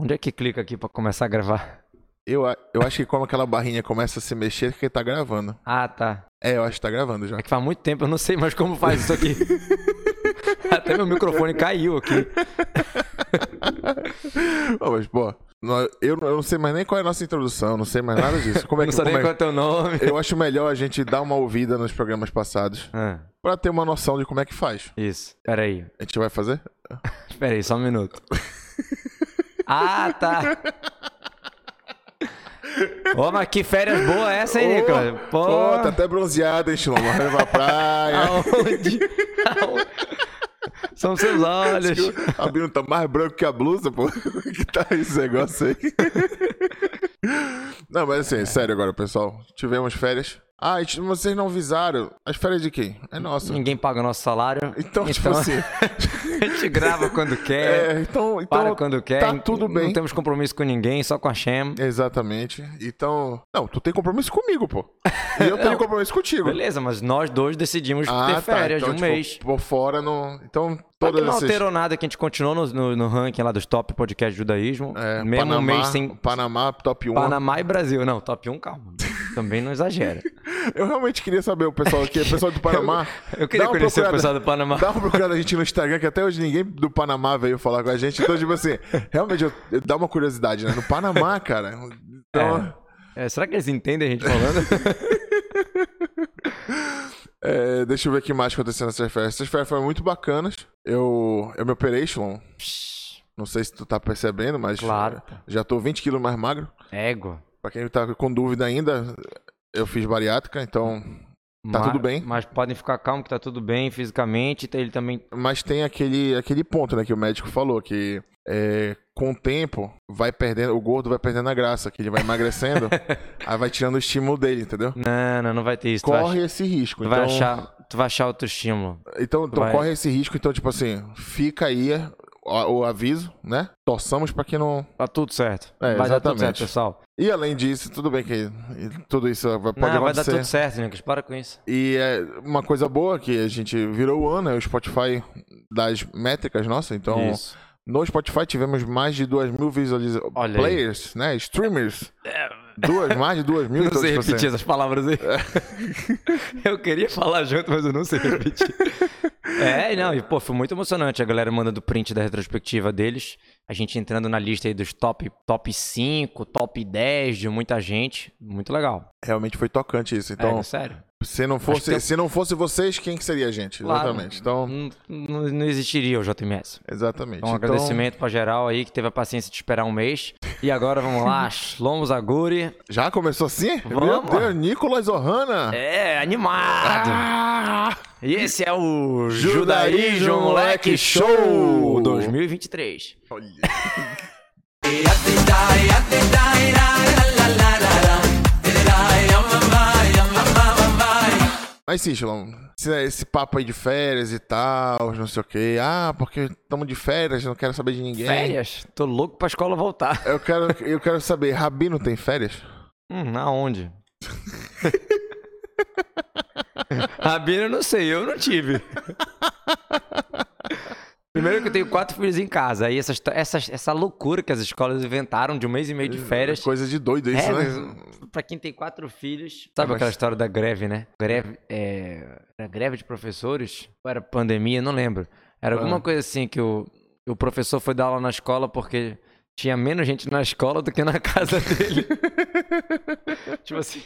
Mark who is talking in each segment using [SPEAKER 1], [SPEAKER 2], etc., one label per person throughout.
[SPEAKER 1] Onde é que clica aqui pra começar a gravar?
[SPEAKER 2] Eu, eu acho que como aquela barrinha começa a se mexer, que tá gravando.
[SPEAKER 1] Ah, tá.
[SPEAKER 2] É, eu acho que tá gravando já.
[SPEAKER 1] É que faz muito tempo, eu não sei mais como faz isso aqui. Até meu microfone caiu aqui.
[SPEAKER 2] Mas, pô, eu, não- sei mais nem qual é a nossa introdução, não sei mais nada disso. Como é
[SPEAKER 1] não
[SPEAKER 2] que
[SPEAKER 1] sei nem
[SPEAKER 2] como
[SPEAKER 1] qual
[SPEAKER 2] é...
[SPEAKER 1] é o teu nome.
[SPEAKER 2] Eu acho melhor a gente dar uma ouvida nos programas passados
[SPEAKER 1] Ah,
[SPEAKER 2] pra ter uma noção de como é que faz.
[SPEAKER 1] isso. Pera aí.
[SPEAKER 2] A gente vai fazer?
[SPEAKER 1] Pera aí, só um minuto. Ah, tá. Ô, mas que férias boa essa, hein, Nicolas? Pô,
[SPEAKER 2] Pô, tá até bronzeado, hein, Chiloma? Vai pra praia.
[SPEAKER 1] aonde? Aonde? São seus olhos.
[SPEAKER 2] A Bino tá mais branco que a blusa, pô. que tá esse negócio aí? Não, mas assim, sério agora, pessoal. Tivemos férias. Ah, vocês não avisaram. As férias de quem? É nossa.
[SPEAKER 1] Ninguém paga o nosso salário.
[SPEAKER 2] Então, tipo assim.
[SPEAKER 1] a gente grava quando quer,
[SPEAKER 2] É, então, então
[SPEAKER 1] para quando quer.
[SPEAKER 2] tá tudo bem.
[SPEAKER 1] Não temos compromisso com ninguém, só com a Shem.
[SPEAKER 2] Exatamente. Então. Não, tu tem compromisso comigo, pô. E eu tenho compromisso contigo.
[SPEAKER 1] Beleza, mas nós dois decidimos
[SPEAKER 2] Ah,
[SPEAKER 1] ter
[SPEAKER 2] tá.
[SPEAKER 1] férias
[SPEAKER 2] Então,
[SPEAKER 1] de um
[SPEAKER 2] tipo,
[SPEAKER 1] mês.
[SPEAKER 2] Por fora, não. Então, todas
[SPEAKER 1] não
[SPEAKER 2] essas.
[SPEAKER 1] alterou nada, que a gente continuou no, no, no ranking lá dos top podcast judaísmo.
[SPEAKER 2] É,
[SPEAKER 1] mesmo um
[SPEAKER 2] Panamá,
[SPEAKER 1] mês sem
[SPEAKER 2] Panamá, top 1.
[SPEAKER 1] Panamá e Brasil. Não, top 1, calma. Também não exagera.
[SPEAKER 2] Eu realmente queria saber o pessoal aqui, o pessoal do Panamá.
[SPEAKER 1] Eu queria
[SPEAKER 2] Dá uma
[SPEAKER 1] conhecer o pessoal do Panamá.
[SPEAKER 2] Dá uma procurada a gente no Instagram, que até hoje ninguém do Panamá veio falar com a gente. Então, tipo assim, realmente eu, eu- dá uma curiosidade, né? No Panamá, cara. Então,
[SPEAKER 1] É, será que eles entendem a gente falando?
[SPEAKER 2] é, deixa eu ver o que mais aconteceu nessas férias. Essas férias foram muito bacanas. Eu, eu me operei, Shlon. Não sei se tu tá percebendo, mas
[SPEAKER 1] Claro.
[SPEAKER 2] já tô 20 quilos mais magro.
[SPEAKER 1] Égua.
[SPEAKER 2] Pra quem tá com dúvida ainda, eu fiz bariátrica, então. Tá
[SPEAKER 1] Ma-
[SPEAKER 2] tudo bem?
[SPEAKER 1] Mas podem ficar calmos que tá tudo bem fisicamente. Ele também.
[SPEAKER 2] Mas tem aquele, aquele ponto, né, que o médico falou, que é, com o tempo vai perdendo, o gordo vai perdendo a graça, que ele vai emagrecendo, aí vai tirando o estímulo dele, entendeu?
[SPEAKER 1] Não, não, não vai ter isso. Vai,
[SPEAKER 2] Corre esse risco.
[SPEAKER 1] tu
[SPEAKER 2] então,
[SPEAKER 1] vai achar, tu vai achar outro estímulo.
[SPEAKER 2] então, então
[SPEAKER 1] vai-
[SPEAKER 2] corre esse risco, então, tipo assim, fica aí o, o aviso, né? Torçamos pra que não.
[SPEAKER 1] Tá tudo certo.
[SPEAKER 2] É,
[SPEAKER 1] vai dar tudo
[SPEAKER 2] exatamente.
[SPEAKER 1] certo, pessoal.
[SPEAKER 2] E além disso, tudo bem que tudo isso vai- pode
[SPEAKER 1] não, vai dar
[SPEAKER 2] acontecer.
[SPEAKER 1] tudo certo, Nicolas. Para com isso.
[SPEAKER 2] E é uma coisa boa que a gente virou o ano, é o Spotify das métricas nossas. Então,
[SPEAKER 1] Isso.
[SPEAKER 2] No Spotify tivemos mais de 2 mil visualizações. Players, né? Streamers. Duas, mais de 2 mil.
[SPEAKER 1] Não
[SPEAKER 2] então,
[SPEAKER 1] sei
[SPEAKER 2] tipo assim,
[SPEAKER 1] repetir essas palavras aí. eu queria falar junto, mas eu não sei repetir. é, não, e pô, foi muito emocionante. A galera mandando print da retrospectiva deles. A gente entrando na lista aí dos top, top 5, top 10 de muita gente. Muito legal.
[SPEAKER 2] Realmente foi tocante isso. Então,
[SPEAKER 1] é, sério.
[SPEAKER 2] Se, não fosse, se não fosse vocês, quem que seria a gente?
[SPEAKER 1] Claro.
[SPEAKER 2] Exatamente. Então,
[SPEAKER 1] Não, não, existiria o JMS.
[SPEAKER 2] exatamente.
[SPEAKER 1] Então, um
[SPEAKER 2] Então,
[SPEAKER 1] agradecimento pra geral aí que teve a paciência de esperar um mês. E agora vamos lá, Lomos Aguri.
[SPEAKER 2] Já começou assim? Meu
[SPEAKER 1] Vamos.
[SPEAKER 2] Deus, Nicolas Ohana.
[SPEAKER 1] É, animado.
[SPEAKER 2] Ah!
[SPEAKER 1] E esse é o
[SPEAKER 2] Judaísmo
[SPEAKER 1] Moleque Show 2023.
[SPEAKER 2] Olha. Mas sim, Shalom, esse, esse papo aí de férias e tal, não sei o quê. Ah, porque estamos de férias, não quero saber de ninguém.
[SPEAKER 1] Férias? Tô louco pra escola voltar.
[SPEAKER 2] Eu quero, eu quero saber, Rabino tem férias?
[SPEAKER 1] Hum, aonde? Rabino eu não sei, eu não tive. Primeiro que eu tenho quatro filhos em casa. Aí essa, essa, essa loucura que as escolas inventaram de um mês e meio de férias.
[SPEAKER 2] Coisa de doido isso,
[SPEAKER 1] É,
[SPEAKER 2] né?
[SPEAKER 1] pra quem tem quatro filhos. Sabe
[SPEAKER 2] Mas-
[SPEAKER 1] aquela história da greve, né? Greve. É, era greve de professores? Ou era pandemia? Não lembro. Era alguma
[SPEAKER 2] Ah.
[SPEAKER 1] coisa assim que o, o professor foi dar aula na escola porque tinha menos gente na escola do que na casa dele. tipo assim.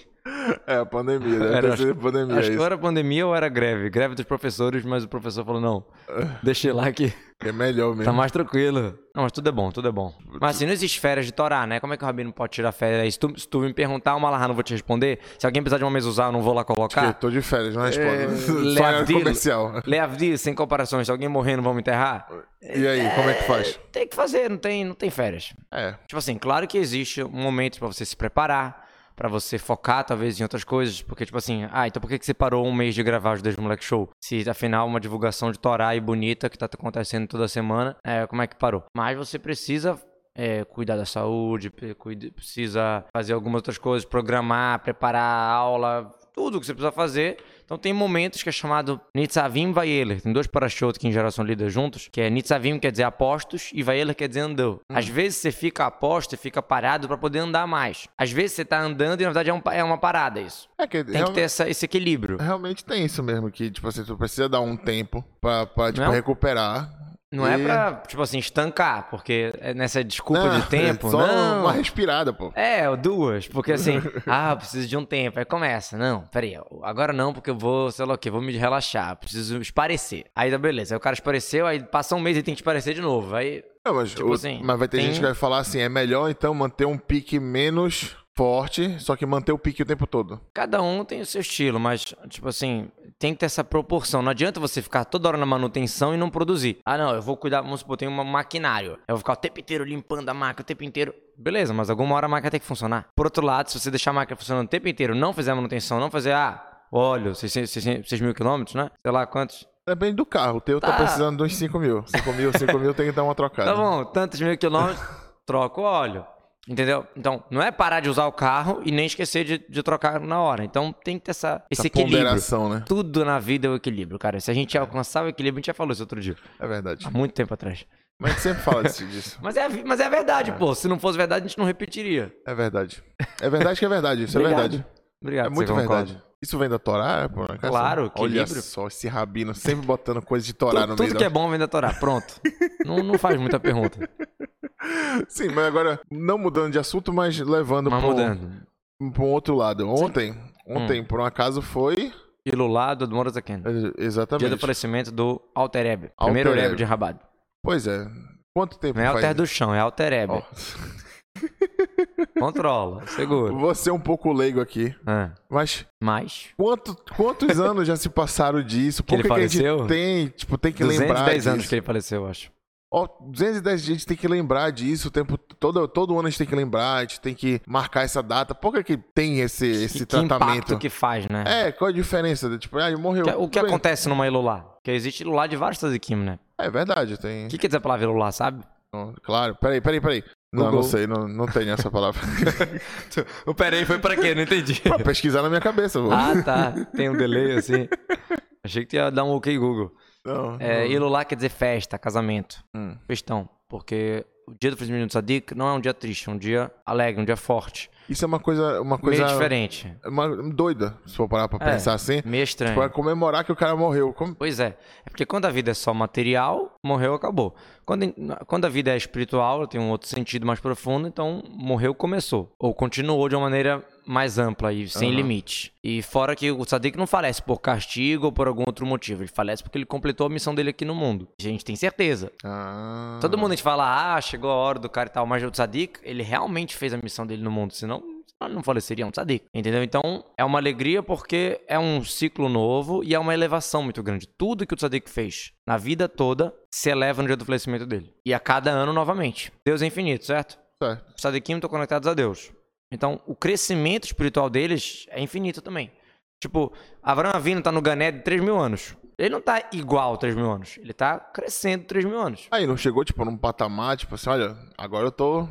[SPEAKER 2] É, a pandemia, deve
[SPEAKER 1] Era,
[SPEAKER 2] sido pandemia.
[SPEAKER 1] Acho que
[SPEAKER 2] isso.
[SPEAKER 1] ou era pandemia ou era greve. Greve dos professores, mas o professor falou: não, deixa ele lá que
[SPEAKER 2] É melhor mesmo.
[SPEAKER 1] tá mais tranquilo. Não, mas tudo é bom, tudo é bom. Mas assim, não existe férias de Torá, né? Como é que o Rabino pode tirar férias? Se tu, se tu me perguntar uma lá, não vou te responder. Se alguém precisar de uma mesa usar, eu não vou lá colocar.
[SPEAKER 2] tô de férias, não
[SPEAKER 1] É,
[SPEAKER 2] respondo. Só é
[SPEAKER 1] Leavdil.
[SPEAKER 2] comercial.
[SPEAKER 1] Leavdi, sem comparações. Se alguém morrer, não vamos enterrar?
[SPEAKER 2] E aí, como é que faz?
[SPEAKER 1] Tem que fazer, não tem, não tem férias.
[SPEAKER 2] É,
[SPEAKER 1] Tipo assim, claro que existe um momento pra você se preparar, pra você focar talvez em outras coisas, porque tipo assim, ah, então por que que você parou um mês de gravar os dois Moleque Show? Se afinal uma divulgação de Torá e bonita que tá acontecendo toda semana, é, como é que parou? Mas você precisa é, cuidar da saúde, precisa fazer algumas outras coisas, programar, preparar a aula, tudo que você precisa fazer. Então tem momentos que é chamado Nitzavim Vayeler. Tem dois parashotos que em geral são lidos juntos, que é Nitzavim quer dizer apostos e Vayeler quer dizer andou.
[SPEAKER 2] Hum.
[SPEAKER 1] Às vezes você fica aposto e fica parado pra poder andar mais. Às vezes você tá andando e na verdade é, um é uma parada isso.
[SPEAKER 2] É que
[SPEAKER 1] Tem que ter essa- esse equilíbrio.
[SPEAKER 2] realmente tem isso mesmo, que, tipo assim, tu precisa dar um tempo pra, pra tipo,
[SPEAKER 1] Não.
[SPEAKER 2] recuperar.
[SPEAKER 1] Não é
[SPEAKER 2] E-
[SPEAKER 1] pra, tipo assim, estancar, porque é nessa desculpa
[SPEAKER 2] Não,
[SPEAKER 1] de tempo.
[SPEAKER 2] é só
[SPEAKER 1] não.
[SPEAKER 2] uma respirada, pô.
[SPEAKER 1] É, duas, porque assim, ah, preciso de um tempo. Aí começa, não, peraí, agora não, porque eu vou, sei lá o quê, vou me relaxar, preciso esparecer. Aí tá beleza, aí o cara espareceu, aí passa um mês e tem que esparecer de novo. Aí,
[SPEAKER 2] Não, mas,
[SPEAKER 1] Tipo
[SPEAKER 2] o-
[SPEAKER 1] assim,
[SPEAKER 2] mas vai ter
[SPEAKER 1] tem-
[SPEAKER 2] gente que vai falar assim, é melhor então manter um pique menos forte, só que manter o pique o tempo todo.
[SPEAKER 1] cada um tem o seu estilo, mas, tipo assim, tem que ter essa proporção. Não adianta você ficar toda hora na manutenção e não produzir. Ah, não, eu vou cuidar, vamos supor, tem um maquinário. Eu vou ficar o tempo inteiro limpando a máquina, o tempo inteiro. Beleza, mas alguma hora a máquina tem que funcionar. Por outro lado, se você deixar a máquina funcionando o tempo inteiro, não fizer a manutenção, não fazer, ah, óleo, 6 mil quilômetros, né? Sei lá quantos.
[SPEAKER 2] Depende do carro. O teu tá,
[SPEAKER 1] Tá.
[SPEAKER 2] precisando de uns 5 mil. 5 mil, 5 mil tem que dar uma trocada.
[SPEAKER 1] Tá bom, tantos mil quilômetros, troca o óleo. Entendeu? Então, não é parar de usar o carro e nem esquecer de, de trocar na hora. Então, tem que ter essa, esse
[SPEAKER 2] Essa
[SPEAKER 1] equilíbrio.
[SPEAKER 2] ponderação, né?
[SPEAKER 1] Tudo na vida é o equilíbrio, cara. Se a gente alcançar o equilíbrio, a gente já falou isso outro dia.
[SPEAKER 2] É verdade.
[SPEAKER 1] Há muito tempo atrás.
[SPEAKER 2] Mas a gente sempre fala disso.
[SPEAKER 1] Mas é, mas é verdade, pô. Se não fosse verdade, a gente não repetiria.
[SPEAKER 2] É verdade. É verdade que é verdade. Isso é verdade.
[SPEAKER 1] Obrigado,
[SPEAKER 2] É muito verdade. Isso vem da Torá, pô? né, cara?
[SPEAKER 1] Claro,
[SPEAKER 2] Olha
[SPEAKER 1] equilíbrio.
[SPEAKER 2] só, esse rabino sempre botando coisa de Torá no
[SPEAKER 1] tudo
[SPEAKER 2] meio
[SPEAKER 1] que
[SPEAKER 2] da...
[SPEAKER 1] é bom vem da Torá. Pronto. não, não faz muita pergunta.
[SPEAKER 2] Sim, mas agora, não mudando de assunto, mas levando
[SPEAKER 1] Mas
[SPEAKER 2] para um outro lado. Ontem, ontem
[SPEAKER 1] Hum.
[SPEAKER 2] por um acaso, foi...
[SPEAKER 1] Ilulado do Morazaken.
[SPEAKER 2] é,
[SPEAKER 1] Dia
[SPEAKER 2] Exatamente.
[SPEAKER 1] do falecimento do Altereb. Primeiro
[SPEAKER 2] Alter
[SPEAKER 1] de Rabat.
[SPEAKER 2] Pois é. Quanto tempo
[SPEAKER 1] Não é
[SPEAKER 2] faz?
[SPEAKER 1] Alter do chão, é Altereb.
[SPEAKER 2] Ó,
[SPEAKER 1] Controla, segura.
[SPEAKER 2] vou ser um pouco leigo aqui,
[SPEAKER 1] Ah,
[SPEAKER 2] mas
[SPEAKER 1] mas,
[SPEAKER 2] quanto, quantos anos já se passaram disso? Por
[SPEAKER 1] ele
[SPEAKER 2] que, que a
[SPEAKER 1] faleceu?
[SPEAKER 2] tem, tipo, tem que lembrar
[SPEAKER 1] 210
[SPEAKER 2] disso?
[SPEAKER 1] anos que ele faleceu, eu acho.
[SPEAKER 2] Ó, 210 dias a gente tem que lembrar disso o tempo todo, todo ano a gente tem que lembrar, a gente tem que marcar essa data. Por que, que tem esse, esse
[SPEAKER 1] que, que
[SPEAKER 2] tratamento?
[SPEAKER 1] impacto que faz, né?
[SPEAKER 2] É, qual a diferença? Tipo, ah, ele morreu.
[SPEAKER 1] Que- o que
[SPEAKER 2] bem.
[SPEAKER 1] acontece numa Ilulá? Porque existe Ilulá de vários Tzadikim, né?
[SPEAKER 2] É verdade, tem.
[SPEAKER 1] O que quer dizer a palavra Ilulá, sabe?
[SPEAKER 2] Claro, peraí, peraí, peraí. Não,
[SPEAKER 1] Google.
[SPEAKER 2] não sei, não, não tenho essa palavra.
[SPEAKER 1] O peraí foi pra quê? Não entendi.
[SPEAKER 2] pra pesquisar na minha cabeça, vô.
[SPEAKER 1] ah, tá. Tem um delay assim. Achei que ia dar um ok Google.
[SPEAKER 2] Não,
[SPEAKER 1] É,
[SPEAKER 2] não.
[SPEAKER 1] Ilulá quer dizer festa, casamento,
[SPEAKER 2] Hum.
[SPEAKER 1] festão. Porque o dia do falecimento do Tzadik não é um dia triste, é um dia alegre, um dia forte.
[SPEAKER 2] Isso é uma coisa, uma coisa
[SPEAKER 1] Meio diferente.
[SPEAKER 2] uma, doida, se for parar pra
[SPEAKER 1] É.
[SPEAKER 2] pensar assim.
[SPEAKER 1] Meio estranho.
[SPEAKER 2] Pra comemorar que o cara morreu. Como...
[SPEAKER 1] Pois é. É porque quando a vida é só material, morreu, acabou. Quando, quando a vida é espiritual, ela tem um outro sentido mais profundo, então morreu, começou. Ou continuou de uma maneira mais ampla e sem
[SPEAKER 2] Aham.
[SPEAKER 1] limite. E fora que o Tzadik não falece por castigo ou por algum outro motivo. Ele falece porque ele completou a missão dele aqui no mundo. A gente tem certeza.
[SPEAKER 2] Ah.
[SPEAKER 1] Todo mundo a gente fala, ah, chegou a hora do cara e tal, mas o Tzadik, ele realmente fez a missão dele no mundo, senão senão ele não faleceria, é um Tzadik, entendeu? Então, é uma alegria porque é um ciclo novo e é uma elevação muito grande. Tudo que o Tzadik fez na vida toda se eleva no dia do falecimento dele. E a cada ano novamente. Deus é infinito, certo?
[SPEAKER 2] Certo.
[SPEAKER 1] Os Tzadikim estão conectados a Deus. Então, o crescimento espiritual deles é infinito também. Tipo, Abraão Avino tá no Gané de 3 mil anos. Ele não tá igual a 3 mil anos. Ele tá crescendo 3 mil anos.
[SPEAKER 2] Aí não chegou, tipo, num patamar, tipo assim, olha, agora eu tô,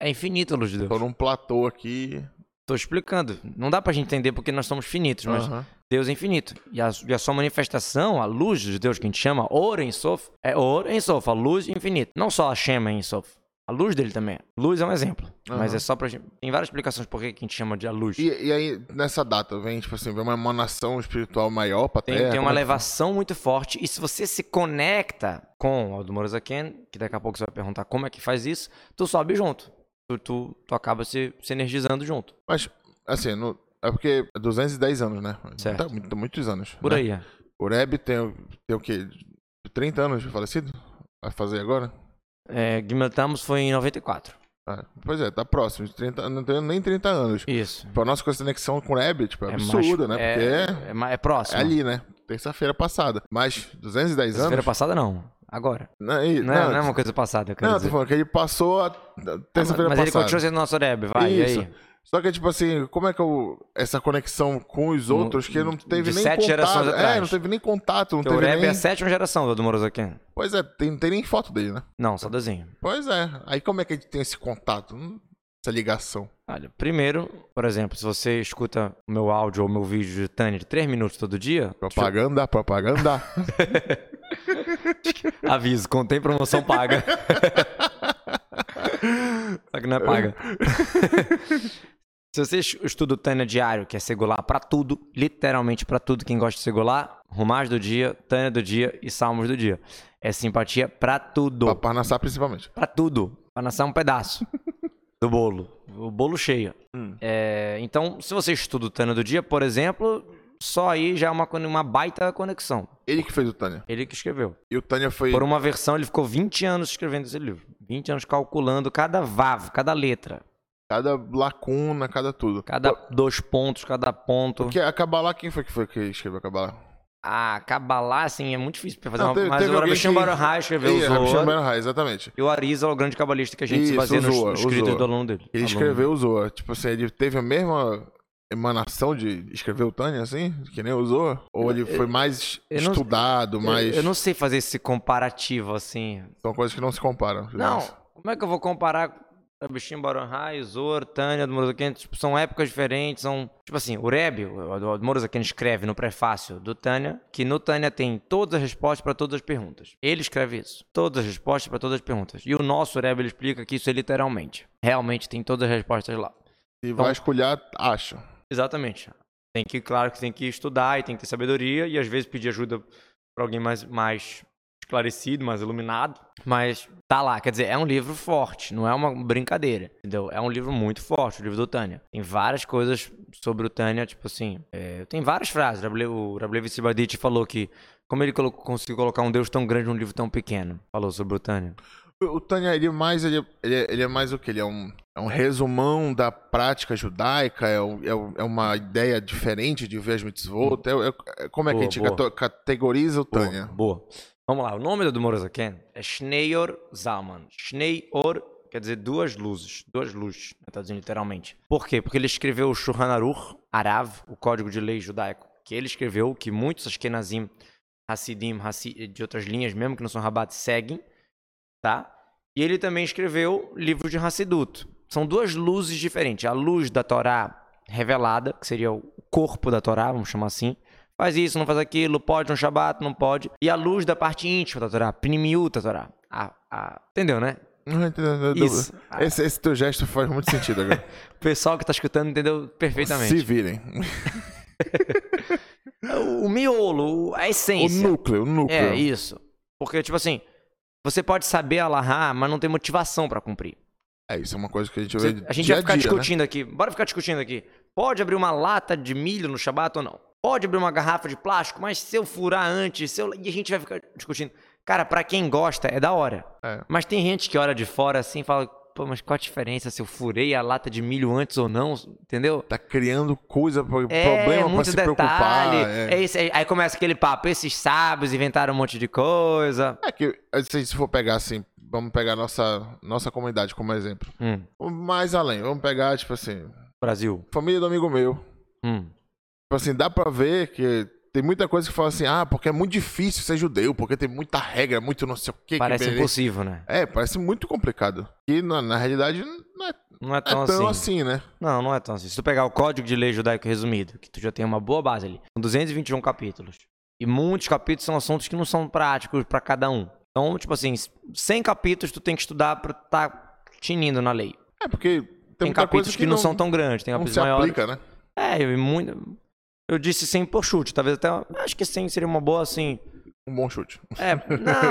[SPEAKER 1] É infinito a luz de Deus.
[SPEAKER 2] tô num platô aqui.
[SPEAKER 1] Tô explicando. Não dá pra gente entender porque nós somos finitos, mas
[SPEAKER 2] Aham.
[SPEAKER 1] Deus é infinito. E a, e a sua manifestação, a luz de Deus que a gente chama, Or em Sof, é Or em Sof, a luz infinita. Não só a Shema em Sof. A luz dele também. Luz é um exemplo. Mas
[SPEAKER 2] Aham.
[SPEAKER 1] é só pra gente. Tem várias explicações por que a gente chama de a luz.
[SPEAKER 2] E, e aí, nessa data, vem, tipo assim, vem uma emanação espiritual maior pra
[SPEAKER 1] Tem,
[SPEAKER 2] Terra?
[SPEAKER 1] tem uma
[SPEAKER 2] é
[SPEAKER 1] elevação muito forte. E se você se conecta com o Aldo Morazaken, que daqui a pouco você vai perguntar como é que faz isso, tu sobe junto. Tu, tu, tu acaba se, se energizando junto.
[SPEAKER 2] Mas, assim, no- é porque é 210 anos, né?
[SPEAKER 1] Certo.
[SPEAKER 2] Tá, muito- muitos anos.
[SPEAKER 1] Por
[SPEAKER 2] né?
[SPEAKER 1] aí. é.
[SPEAKER 2] O Reb tem, tem o quê? 30 anos de falecido? Vai fazer agora?
[SPEAKER 1] É, Gimel Tammuz foi em 94.
[SPEAKER 2] Ah, pois é, tá próximo. de 30, não tem nem 30 anos.
[SPEAKER 1] Isso.
[SPEAKER 2] Pra nossa conexão com o Reb, tipo, é,
[SPEAKER 1] É
[SPEAKER 2] absurda,
[SPEAKER 1] mais-
[SPEAKER 2] né? Porque
[SPEAKER 1] É,
[SPEAKER 2] é,
[SPEAKER 1] é, é próximo.
[SPEAKER 2] é ali, né? Terça-feira passada. Mas 210
[SPEAKER 1] Semana
[SPEAKER 2] anos.
[SPEAKER 1] passada não. Agora.
[SPEAKER 2] Não, e-
[SPEAKER 1] Não, é, não é uma coisa passada, eu
[SPEAKER 2] não, tô
[SPEAKER 1] dizer.
[SPEAKER 2] falando que ele passou a terça-feira
[SPEAKER 1] mas ele
[SPEAKER 2] passada.
[SPEAKER 1] continua sendo nosso Reb, vai, e
[SPEAKER 2] Isso.
[SPEAKER 1] aí?
[SPEAKER 2] Só que, tipo assim, como é que eu, essa conexão com os outros, que não teve
[SPEAKER 1] de
[SPEAKER 2] nem
[SPEAKER 1] sete
[SPEAKER 2] contato.
[SPEAKER 1] gerações
[SPEAKER 2] é,
[SPEAKER 1] atrás.
[SPEAKER 2] não teve nem contato, não
[SPEAKER 1] Porque o
[SPEAKER 2] teve
[SPEAKER 1] Reb
[SPEAKER 2] nem...
[SPEAKER 1] é a sétima geração do Admoroso aqui.
[SPEAKER 2] Pois é, tem, não tem nem foto dele, né?
[SPEAKER 1] Não, só desenho.
[SPEAKER 2] Pois é. Aí como é que a gente tem esse contato? Não, essa ligação?
[SPEAKER 1] Olha, primeiro, por exemplo, se você escuta o meu áudio ou meu vídeo de Tânia de 3 minutos todo dia.
[SPEAKER 2] Propaganda, propaganda.
[SPEAKER 1] Aviso, contém promoção paga. Só que não é paga. Se você estuda o Tânia diário, que é segular para tudo, literalmente para tudo, quem gosta de segular, Rumais do dia, Tânia do dia e Salmos do dia. É simpatia para tudo.
[SPEAKER 2] Pra Parnassá, principalmente.
[SPEAKER 1] Para tudo. Parnassá é um pedaço do bolo. O bolo cheio.
[SPEAKER 2] Hum.
[SPEAKER 1] É, então, se você estuda o Tânia do dia, por exemplo, só aí já é uma, uma baita conexão.
[SPEAKER 2] Ele que fez o Tânia.
[SPEAKER 1] Ele que escreveu.
[SPEAKER 2] E o Tânia foi.
[SPEAKER 1] Por uma versão, ele ficou 20 anos escrevendo esse livro. 20 anos calculando cada vav, cada letra.
[SPEAKER 2] Cada lacuna, cada tudo.
[SPEAKER 1] Cada dois pontos, cada ponto.
[SPEAKER 2] Porque a Kabbalah, quem foi que foi que escreveu a Kabbalah?
[SPEAKER 1] A Kabbalah, assim, é muito difícil pra fazer
[SPEAKER 2] Não,
[SPEAKER 1] uma...
[SPEAKER 2] teve-
[SPEAKER 1] Mas
[SPEAKER 2] teve
[SPEAKER 1] o
[SPEAKER 2] alguém
[SPEAKER 1] Rabishim
[SPEAKER 2] que-
[SPEAKER 1] Baruchai escreveu o
[SPEAKER 2] Shimon
[SPEAKER 1] Zohar.
[SPEAKER 2] Exatamente.
[SPEAKER 1] E o Arizal, o grande cabalista que a gente se
[SPEAKER 2] Isso,
[SPEAKER 1] baseia
[SPEAKER 2] o
[SPEAKER 1] nos
[SPEAKER 2] Zohar, o
[SPEAKER 1] escritos
[SPEAKER 2] Zohar.
[SPEAKER 1] do aluno dele.
[SPEAKER 2] Ele
[SPEAKER 1] Aluno
[SPEAKER 2] escreveu o Zoa. Tipo assim, ele teve a mesma emanação de escrever o Tânia, assim? Que nem Zoa? Ou ele foi mais
[SPEAKER 1] eu
[SPEAKER 2] estudado,
[SPEAKER 1] Eu-
[SPEAKER 2] mais...
[SPEAKER 1] Eu não sei fazer esse comparativo, assim.
[SPEAKER 2] São coisas que não se comparam.
[SPEAKER 1] Não, como é que eu vou comparar Rabishim Baruchai, Zor, Tânia, do Morazaken? Tipo, são épocas diferentes, são... Tipo assim, o Rebbe, o Morazaken escreve no prefácio do Tânia, que no Tânia tem todas as respostas para todas as perguntas. Ele escreve isso. Todas as respostas para todas as perguntas. E o nosso Rebbe, ele explica que isso é literalmente. Realmente tem todas as respostas lá.
[SPEAKER 2] Se
[SPEAKER 1] Então-
[SPEAKER 2] vai escolher, acha.
[SPEAKER 1] Exatamente. Tem que, claro que tem que estudar e tem que ter sabedoria e às vezes pedir ajuda para alguém mais, mais esclarecido, mais iluminado. Mas tá lá, quer dizer, é um livro forte, não é uma brincadeira, entendeu? É um livro muito forte, o livro do Tânia. Tem várias coisas sobre o Tânia, tipo assim, é, tem várias frases. O Rablev Sibadit falou que como ele colocou- conseguiu colocar um Deus tão grande num livro tão pequeno. Falou sobre o Tânia.
[SPEAKER 2] O Tânia, ele é mais, ele, é- ele, é, ele é mais o que? Ele é um, é um resumão da prática judaica, é, um- é, um- é uma ideia diferente de ver as mitzvot. É, é- como é que
[SPEAKER 1] Boa,
[SPEAKER 2] a gente
[SPEAKER 1] boa.
[SPEAKER 2] categoriza o Tânia?
[SPEAKER 1] Boa. Vamos lá, o nome do Morazaken é Schneior Zalman. Schneior quer dizer duas luzes, duas luzes, né, traduzindo literalmente. Por quê? Porque ele escreveu o Shulchan Aruch, Arav, o Código de Lei Judaico, que ele escreveu, que muitos Ashkenazim, Hassidim, Hassi- de outras linhas, mesmo que não são Rabat, seguem, tá? E ele também escreveu livros de Hassidut. São duas luzes diferentes. A luz da Torá revelada, que seria o corpo da Torá, vamos chamar assim, faz isso, não faz aquilo, pode no Shabat, não pode. E a luz da parte íntima da Torá, Pnimiut da Torá. A, a, entendeu, né?
[SPEAKER 2] Não entendo.
[SPEAKER 1] Isso.
[SPEAKER 2] Esse, esse teu gesto faz muito sentido agora.
[SPEAKER 1] O pessoal que tá escutando entendeu perfeitamente.
[SPEAKER 2] Se virem.
[SPEAKER 1] O, o miolo, a
[SPEAKER 2] O
[SPEAKER 1] essência.
[SPEAKER 2] núcleo, o núcleo.
[SPEAKER 1] É, isso. Porque, tipo assim, você pode saber alahá, mas não tem motivação pra cumprir.
[SPEAKER 2] É, isso é uma coisa que a gente
[SPEAKER 1] Você-
[SPEAKER 2] vê
[SPEAKER 1] a gente vai ficar
[SPEAKER 2] dia, né?
[SPEAKER 1] discutindo aqui. Bora ficar discutindo aqui. Pode abrir uma lata de milho no Shabat ou não? Pode abrir uma garrafa de plástico, mas se eu furar antes, se eu... e a gente vai ficar discutindo. Cara, pra quem gosta, é da hora.
[SPEAKER 2] É.
[SPEAKER 1] Mas tem gente que olha de fora assim e fala, pô, mas qual a diferença se eu furei a lata de milho antes ou não? Entendeu?
[SPEAKER 2] Tá criando coisa,
[SPEAKER 1] É,
[SPEAKER 2] problema pra se
[SPEAKER 1] detalhe.
[SPEAKER 2] preocupar.
[SPEAKER 1] É.
[SPEAKER 2] É.
[SPEAKER 1] esse- é- aí começa aquele papo, esses sábios inventaram um monte de coisa.
[SPEAKER 2] É que, se for pegar assim, vamos pegar nossa, nossa comunidade como exemplo.
[SPEAKER 1] Hum,
[SPEAKER 2] Mais além, vamos pegar, tipo assim,
[SPEAKER 1] Brasil.
[SPEAKER 2] família do amigo meu.
[SPEAKER 1] Hum.
[SPEAKER 2] Tipo assim, dá pra ver que tem muita coisa que fala assim, ah, porque é muito difícil ser judeu, porque tem muita regra, muito não sei o que.
[SPEAKER 1] Parece
[SPEAKER 2] que
[SPEAKER 1] impossível, né?
[SPEAKER 2] É, parece muito complicado. E na, na realidade não é,
[SPEAKER 1] Não é
[SPEAKER 2] é
[SPEAKER 1] tão,
[SPEAKER 2] tão
[SPEAKER 1] assim.
[SPEAKER 2] assim, né?
[SPEAKER 1] Não, não é tão assim. Se tu pegar o Código de Lei Judaico Resumido, que tu já tem uma boa base ali, são 221 capítulos. E muitos capítulos são assuntos que não são práticos pra cada um. Então, tipo assim, 100 capítulos tu tem que estudar pra tá tinindo na lei.
[SPEAKER 2] É, porque tem,
[SPEAKER 1] Tem, capítulos
[SPEAKER 2] coisa
[SPEAKER 1] que, não, são tão grandes, tem
[SPEAKER 2] não
[SPEAKER 1] capítulos maiores.
[SPEAKER 2] aplica, né?
[SPEAKER 1] É, e muito. Eu disse 100 por chute, talvez até. Acho que 100 seria uma boa, assim.
[SPEAKER 2] Um bom chute.
[SPEAKER 1] É,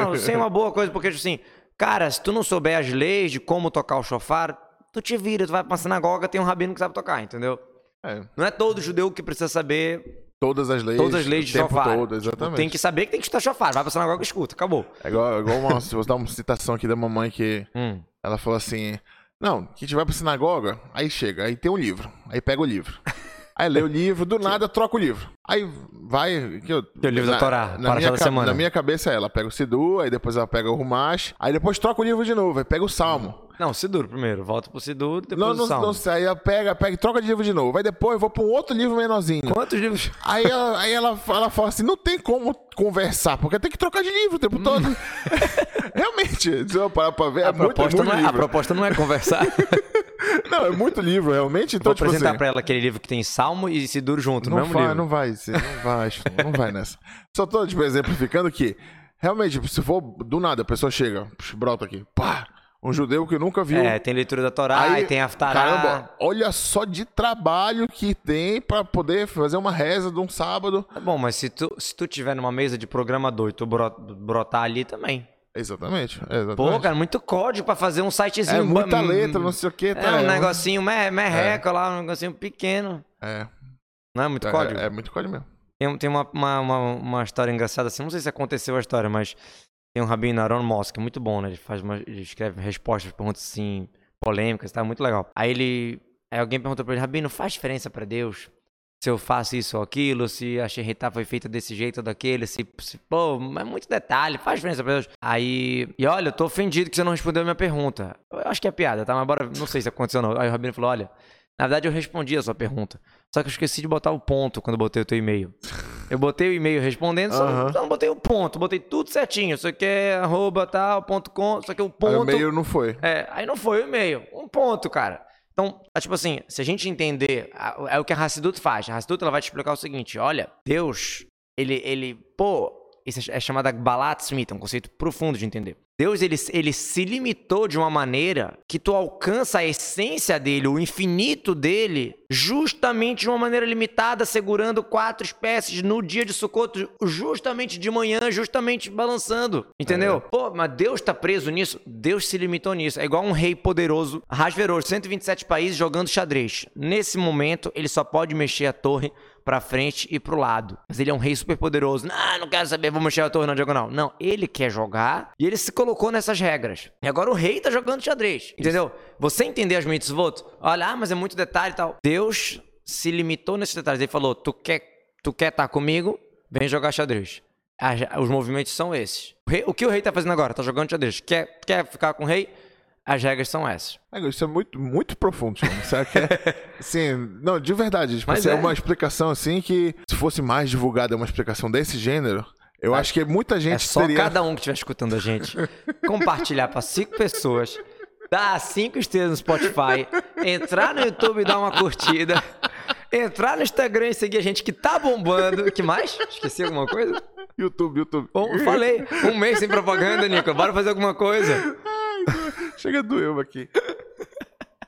[SPEAKER 1] não, 100 é uma boa coisa, porque, tipo assim, cara, se tu não souber as leis de como tocar o chofar, tu te vira, tu vai pra sinagoga, tem um rabino que sabe tocar, entendeu?
[SPEAKER 2] É,
[SPEAKER 1] Não é todo judeu que precisa saber
[SPEAKER 2] todas as leis.
[SPEAKER 1] todas as leis de chofar.
[SPEAKER 2] Todo,
[SPEAKER 1] Tipo,
[SPEAKER 2] exatamente.
[SPEAKER 1] tem que saber que tem que escutar chofar. Vai pra sinagoga e escuta, acabou.
[SPEAKER 2] É igual, é igual uma, se você dar uma citação aqui da mamãe que
[SPEAKER 1] Hum.
[SPEAKER 2] ela falou assim: Não, que a gente vai pra sinagoga, aí chega, aí tem um livro, aí pega o livro. Aí lê o livro, do nada troca o livro. Aí vai. Que eu,
[SPEAKER 1] Tem o livro da Torá,
[SPEAKER 2] na minha,
[SPEAKER 1] semana.
[SPEAKER 2] na minha cabeça ela pega o Sidu, aí depois ela pega o Rumash, aí depois troca o livro de novo, aí pega o Salmo.
[SPEAKER 1] Não, Sidur primeiro. Volta pro Sidur, depois
[SPEAKER 2] Não,
[SPEAKER 1] o
[SPEAKER 2] não,
[SPEAKER 1] Salmo.
[SPEAKER 2] não sei, aí ela pega, pega troca de livro de novo. Aí depois eu vou pra um outro livro menorzinho.
[SPEAKER 1] Quantos livros?
[SPEAKER 2] Aí ela, aí ela, ela fala assim: não tem como conversar, porque tem que trocar de livro o tempo todo. Realmente, se eu parar pra ver, é
[SPEAKER 1] A
[SPEAKER 2] muito,
[SPEAKER 1] proposta,
[SPEAKER 2] muito
[SPEAKER 1] não é, a
[SPEAKER 2] livro.
[SPEAKER 1] proposta não é conversar.
[SPEAKER 2] Não, é muito livro, realmente. Então,
[SPEAKER 1] Vou
[SPEAKER 2] tipo
[SPEAKER 1] apresentar
[SPEAKER 2] assim,
[SPEAKER 1] pra ela aquele livro que tem Salmo e Siduro junto, no
[SPEAKER 2] não vai,
[SPEAKER 1] livro.
[SPEAKER 2] não vai, não vai, não vai nessa. Só tô, tipo, exemplificando que, realmente, tipo, se for do nada, a pessoa chega, brota aqui, pá, um judeu que nunca viu.
[SPEAKER 1] É, tem leitura da Torá,
[SPEAKER 2] Aí,
[SPEAKER 1] e tem Haftará.
[SPEAKER 2] Caramba, olha só de trabalho que tem pra poder fazer uma reza de um sábado.
[SPEAKER 1] Tá bom, mas se tu, se tu tiver numa mesa de programador e tu bro- brotar ali também.
[SPEAKER 2] Exatamente, exatamente.
[SPEAKER 1] Pô, cara, muito código pra fazer um sitezinho.
[SPEAKER 2] é muita letra, não sei o que.
[SPEAKER 1] É,
[SPEAKER 2] tá,
[SPEAKER 1] um
[SPEAKER 2] é,
[SPEAKER 1] negocinho mer- merreca lá, um negocinho pequeno.
[SPEAKER 2] É,
[SPEAKER 1] Não é muito
[SPEAKER 2] é,
[SPEAKER 1] código?
[SPEAKER 2] é muito código mesmo.
[SPEAKER 1] Tem, tem uma, uma, uma, uma história engraçada assim, não sei se aconteceu a história, mas tem um Rabino Aaron Moss, que é muito bom, né? Ele, faz uma, ele escreve respostas, perguntas assim, polêmicas, tá? Muito legal. Aí ele. Aí alguém perguntou pra ele, Rabino, faz diferença pra Deus? Se eu faço isso ou aquilo, se a Sherritá foi feita desse jeito ou daquele, se, se. Pô, é muito detalhe, faz diferença pra Deus. Aí. E olha, eu tô ofendido que você não respondeu a minha pergunta. Eu acho que é piada, tá? Mas bora. Não sei se aconteceu ou não. Aí o Rabino falou: olha. Na verdade, eu respondi a sua pergunta. Só que eu esqueci de botar o ponto quando eu botei o teu e-mail. Eu botei o e-mail respondendo, só,
[SPEAKER 2] Aham.
[SPEAKER 1] só não botei o ponto. Botei tudo certinho. Isso aqui é arroba tal, ponto com. Só que o
[SPEAKER 2] Aí
[SPEAKER 1] ponto.
[SPEAKER 2] o meio não foi.
[SPEAKER 1] É, aí não foi o e-mail. Um ponto, cara. Então, é tipo assim, se a gente entender, é o que a Hassidut faz. A Hassidut ela vai te explicar o seguinte: olha, Deus, ele, ele, pô, isso é chamada Balat Smith, é um conceito profundo de entender. Deus, ele, ele se limitou de uma maneira que tu alcança a essência dele, o infinito dele, justamente de uma maneira limitada, segurando quatro espécies no dia de Sukkot, justamente de manhã, justamente balançando. Entendeu? Pô, mas Deus tá preso nisso? Deus se limitou nisso. É igual um rei poderoso, Hasverosh, 127 países jogando xadrez. Nesse momento, ele só pode mexer a torre pra frente e pro lado. Mas ele é um rei super poderoso. Não, não quero saber, vou mexer a torre na diagonal. Não, ele quer jogar e ele se colocou nessas regras. E agora o rei tá jogando xadrez, entendeu? Você entender as mitzvot, olha, ah, mas é muito detalhe e tal. Deus se limitou nesses detalhes. Ele falou, tu quer tu quer estar comigo? Vem jogar xadrez. Os movimentos são esses. O, rei- o que o rei tá fazendo agora? Tá jogando xadrez. Quer, quer ficar com o rei? As regras são essas.
[SPEAKER 2] É, Isso é muito, muito profundo. Sabe que é, assim, não, de verdade. Tipo,
[SPEAKER 1] Mas
[SPEAKER 2] assim, é.
[SPEAKER 1] é.
[SPEAKER 2] uma explicação assim que, se fosse mais divulgada uma explicação desse gênero, eu acho que muita gente
[SPEAKER 1] É só
[SPEAKER 2] teria.
[SPEAKER 1] cada um que estiver escutando a gente compartilhar para cinco pessoas, dar cinco estrelas no Spotify, entrar no YouTube e dar uma curtida, entrar no Instagram e seguir a gente que tá bombando. que mais? Esqueci alguma coisa?
[SPEAKER 2] YouTube, YouTube.
[SPEAKER 1] Bom, falei. Um mês sem propaganda, Nico. Bora fazer alguma coisa.
[SPEAKER 2] Chega doeu aqui.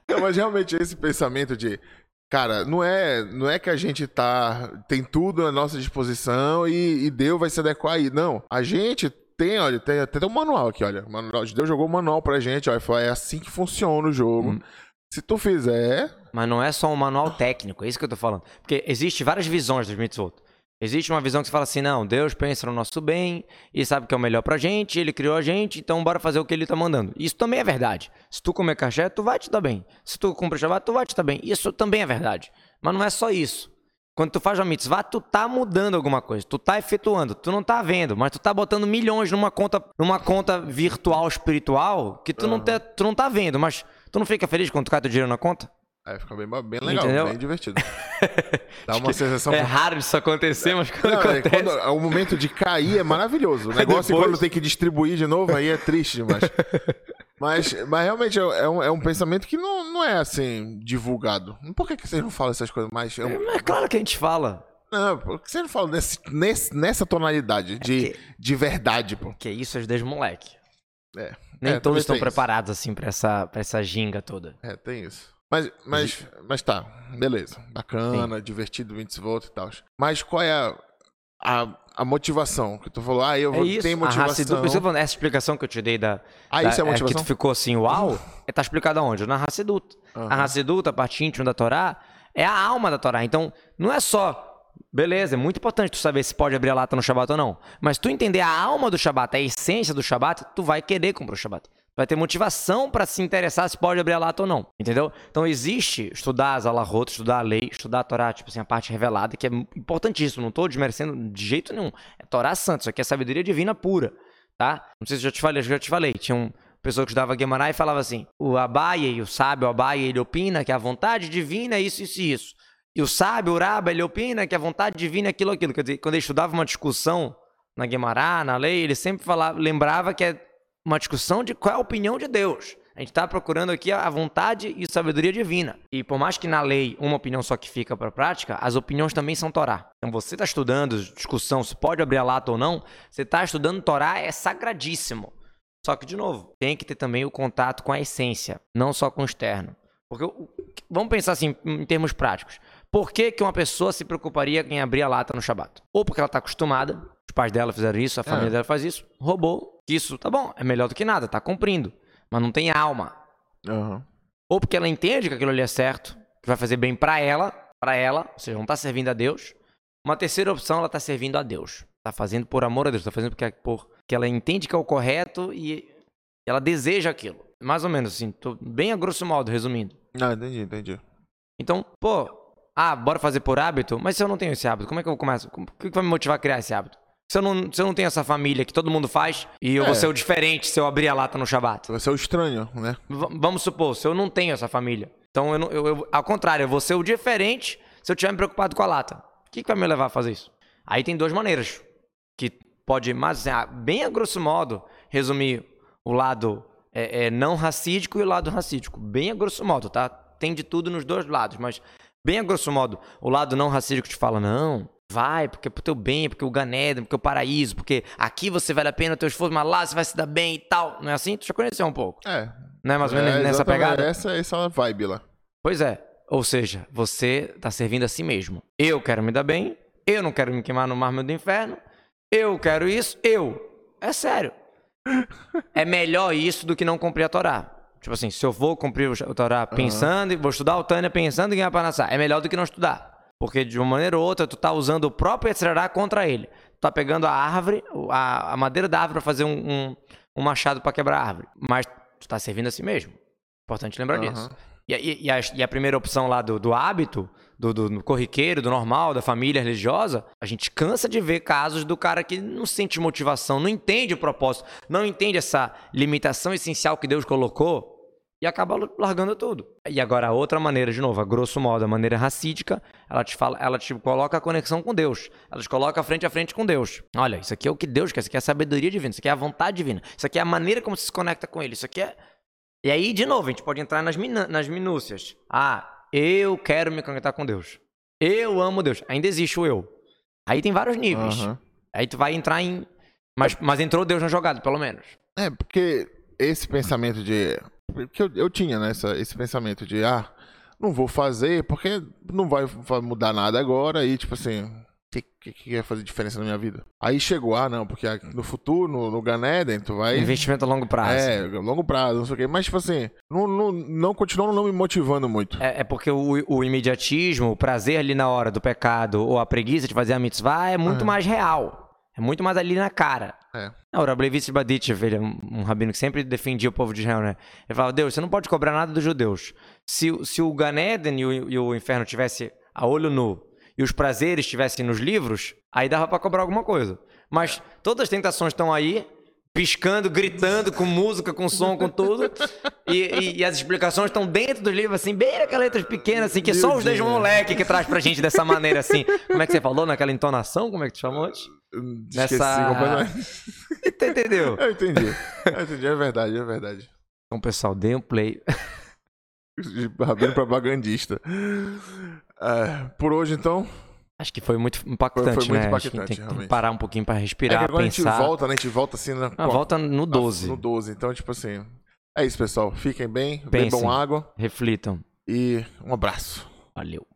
[SPEAKER 2] Não, mas realmente esse pensamento de. Cara, não é, não é que a gente tá. Tem tudo à nossa disposição e, e Deus vai se adequar aí. Não. A gente tem, olha, tem até um manual aqui, olha. O manual, Deus jogou um manual pra gente, ó. e falou, É assim que funciona o jogo.
[SPEAKER 1] Hum.
[SPEAKER 2] Se tu fizer.
[SPEAKER 1] Mas não é só um manual técnico, é isso que eu tô falando. Porque existe várias visões dos mitzvot. Existe uma visão que você fala assim, não, Deus pensa no nosso bem e sabe que é o melhor pra gente, ele criou a gente, então bora fazer o que ele tá mandando. Isso também é verdade. Se tu comer caché, tu vai te dar bem. Se tu cumprir Shabbat, tu vai te dar bem. Isso também é verdade. Mas não é só isso. Quando tu faz uma mitzvah, tu tá mudando alguma coisa, tu tá efetuando, tu não tá vendo, mas tu tá botando milhões numa conta, numa conta virtual espiritual que tu, não, tá, tu não tá vendo, mas tu não fica feliz quando tu cai teu dinheiro na conta?
[SPEAKER 2] Aí fica bem, bem legal,
[SPEAKER 1] Entendeu?
[SPEAKER 2] bem divertido. Dá uma sensação.
[SPEAKER 1] É raro isso acontecer, mas quando
[SPEAKER 2] Não, é
[SPEAKER 1] acontece.
[SPEAKER 2] quando, é o momento de cair é maravilhoso. O negócio é
[SPEAKER 1] depois-
[SPEAKER 2] quando tem que distribuir de novo, aí é triste demais. mas, mas realmente é, é um, é um pensamento que não, não é assim, divulgado. Por que, que vocês não falam essas coisas mais? É um-
[SPEAKER 1] É claro que a gente fala.
[SPEAKER 2] Não, por que vocês não falam nesse, nesse- nessa tonalidade de,
[SPEAKER 1] que-
[SPEAKER 2] de verdade, pô?
[SPEAKER 1] Que isso é desde moleque.
[SPEAKER 2] É,
[SPEAKER 1] Nem
[SPEAKER 2] É,
[SPEAKER 1] todos estão
[SPEAKER 2] isso.
[SPEAKER 1] preparados assim pra essa, pra essa ginga toda.
[SPEAKER 2] é, tem isso. Mas, mas, mas tá, beleza. Bacana, divertido, 20 volts e tal. Mas qual é a, a, a motivação? Que tu falou, ah, eu
[SPEAKER 1] É
[SPEAKER 2] vou,
[SPEAKER 1] isso.
[SPEAKER 2] tem
[SPEAKER 1] a
[SPEAKER 2] motivação.
[SPEAKER 1] Hassidut, que falando, essa explicação que eu te dei da.
[SPEAKER 2] Ah,
[SPEAKER 1] da-
[SPEAKER 2] isso é a
[SPEAKER 1] que
[SPEAKER 2] motivação?
[SPEAKER 1] tu ficou assim, uau, é, tá explicado aonde? Na Hassidut.
[SPEAKER 2] Aham.
[SPEAKER 1] A Hassidut, a parte íntima da Torá, é a alma da Torá. Então, não é só. Beleza, é muito importante tu saber se pode abrir a lata no Shabat ou não. Mas tu entender a alma do Shabat, a essência do Shabat, tu vai querer comprar o Shabat. Vai ter motivação pra se interessar se pode abrir a lata ou não. Entendeu? Então existe estudar as alahot, estudar a lei, estudar a Torá, tipo assim, a parte revelada, que é importantíssimo. Não tô desmerecendo de jeito nenhum. É Torá santa, isso aqui é sabedoria divina pura. Tá? Não sei se eu já te falei, eu já te falei. Tinha um pessoa que estudava Guimarães e falava assim: o Abaye, o sábio Abaye, ele opina que a vontade divina é isso, isso e isso. E o sábio Uraba, ele opina que a vontade divina é aquilo, aquilo. Quer dizer, quando ele estudava uma discussão na Guimarães, na lei, ele sempre falava, lembrava que é uma discussão de qual é a opinião de Deus. A gente está procurando aqui a vontade e sabedoria divina. E por mais que na lei uma opinião só que fica para a prática, as opiniões também são Torá. Então você está estudando discussão se pode abrir a lata ou não, você está estudando Torá, é sagradíssimo. Só que, de novo, tem que ter também o contato com a essência, não só com o externo. Porque vamos pensar assim em termos práticos. Por que, que uma pessoa se preocuparia em abrir a lata no Shabat? Ou porque ela está acostumada, os pais dela fizeram isso, a família é. dela faz isso, roubou. Isso, tá bom, é melhor do que nada, tá cumprindo. Mas não tem alma.
[SPEAKER 2] Uhum.
[SPEAKER 1] Ou porque ela entende que aquilo ali é certo, que vai fazer bem para ela, para ela, ou seja, não tá servindo a Deus. Uma terceira opção, ela tá servindo a Deus. Tá fazendo por amor a Deus, tá fazendo porque, por, porque ela entende que é o correto e ela deseja aquilo. Mais ou menos assim, tô bem a grosso modo, resumindo.
[SPEAKER 2] Ah, entendi, entendi.
[SPEAKER 1] Então, pô, ah, bora fazer por hábito? Mas se eu não tenho esse hábito, como é que eu começo? O que vai me motivar a criar esse hábito? Se eu não, se eu não tenho essa família que todo mundo faz e eu é. vou ser o diferente se eu abrir a lata no Shabat.
[SPEAKER 2] Você vai ser o estranho, né?
[SPEAKER 1] V vamos supor, se eu não tenho essa família. Então, eu, não, eu, eu, ao contrário, eu vou ser o diferente se eu estiver me preocupado com a lata. O que, que vai me levar a fazer isso? Aí tem duas maneiras. Que pode, mas assim, bem a grosso modo, resumir o lado é, é, não racídico e o lado racídico. Bem a grosso modo, tá? Tem de tudo nos dois lados, mas bem a grosso modo, o lado não racídico te fala, não, vai, porque é pro teu bem, porque o Ganeda, porque o paraíso, porque aqui você vale a pena o teu esforço, mas lá você vai se dar bem e tal. Não é assim? Tu já conheceu um pouco.
[SPEAKER 2] É.
[SPEAKER 1] Não é mais ou menos é, nessa pegada?
[SPEAKER 2] Essa, essa é a vibe lá.
[SPEAKER 1] Pois é. Ou seja, você tá servindo a si mesmo. Eu quero me dar bem, eu não quero me queimar no mármore do inferno, eu quero isso, eu. É sério. é melhor isso do que não cumprir a Torá. Tipo assim, se eu vou cumprir o Torá pensando, uhum. vou estudar o Tânia pensando em ganhar Panassá, é melhor do que não estudar. Porque de uma maneira ou outra, tu tá usando o próprio Yetzirará contra ele. Tu tá pegando a árvore, a, a madeira da árvore para fazer um, um, um machado para quebrar a árvore. Mas tu tá servindo a si mesmo. Importante lembrar uhum. disso. E, e, e, a, e, a, primeira opção lá do, do hábito, do, do, corriqueiro, do normal, da família religiosa, a gente cansa de ver casos do cara que não sente motivação, não entende o propósito, não entende essa limitação essencial que Deus colocou e acaba largando tudo. E agora a outra maneira, de novo, a grosso modo, a maneira racídica, ela te fala, ela te coloca a conexão com Deus. Ela te coloca frente a frente com Deus. Olha, isso aqui é o que Deus quer, isso aqui é a sabedoria divina, isso aqui é a vontade divina, isso aqui é a maneira como você se conecta com ele, isso aqui é E aí, de novo, a gente pode entrar nas, nas minúcias. Ah, eu quero me conectar com Deus. Eu amo Deus. Ainda existe o eu. Aí tem vários níveis. Uhum. Aí tu vai entrar em. Mas, mas entrou Deus na jogada, pelo menos.
[SPEAKER 2] É, porque esse pensamento de. Porque eu, eu tinha, né, essa, esse pensamento de, ah, não vou fazer porque não vai, vai mudar nada agora e, tipo assim, que, que, que ia fazer diferença na minha vida? Aí chegou, ah, não, porque no futuro, no, no Ganeden, tu vai.
[SPEAKER 1] Investimento a longo prazo.
[SPEAKER 2] É, longo prazo, não sei o quê. Mas, tipo assim, não, não, não continuou não me motivando muito.
[SPEAKER 1] É, é porque o, o, imediatismo, o prazer ali na hora do pecado, ou a preguiça de fazer a mitzvah é muito é. mais real. É muito mais ali na cara.
[SPEAKER 2] É.
[SPEAKER 1] Não, o Rablevic Badit, ele é um rabino que sempre defendia o povo de Israel, né? Ele falava, Deus, você não pode cobrar nada dos judeus. Se, se o Ganeden e o, e o inferno tivesse a olho nu e os prazeres estivessem nos livros, aí dava para cobrar alguma coisa. Mas todas as tentações estão aí, piscando, gritando, com música, com som, com tudo. E, e, e, as explicações estão dentro dos livros, assim, bem aquelas letras pequenas, assim, que Meu só os dois moleque que traz pra gente dessa maneira, assim. Como é que você falou naquela entonação? Como é que tu chamou antes?
[SPEAKER 2] Esqueci Nessa...
[SPEAKER 1] Entendeu?
[SPEAKER 2] Eu entendi. Eu entendi, é verdade, é verdade.
[SPEAKER 1] Então, pessoal, dê um play.
[SPEAKER 2] Rabino propagandista. É, por hoje, então.
[SPEAKER 1] Acho que foi muito impactante, foi, foi muito né? Impactante, tem, tem, que parar um pouquinho para respirar, é que pensar.
[SPEAKER 2] a gente volta, né? A gente volta assim... Na,
[SPEAKER 1] ah, volta no 12.
[SPEAKER 2] No 12. Então, tipo assim... É isso, pessoal. Fiquem bem, Pensem, bebam água.
[SPEAKER 1] Reflitam.
[SPEAKER 2] E um abraço.
[SPEAKER 1] Valeu.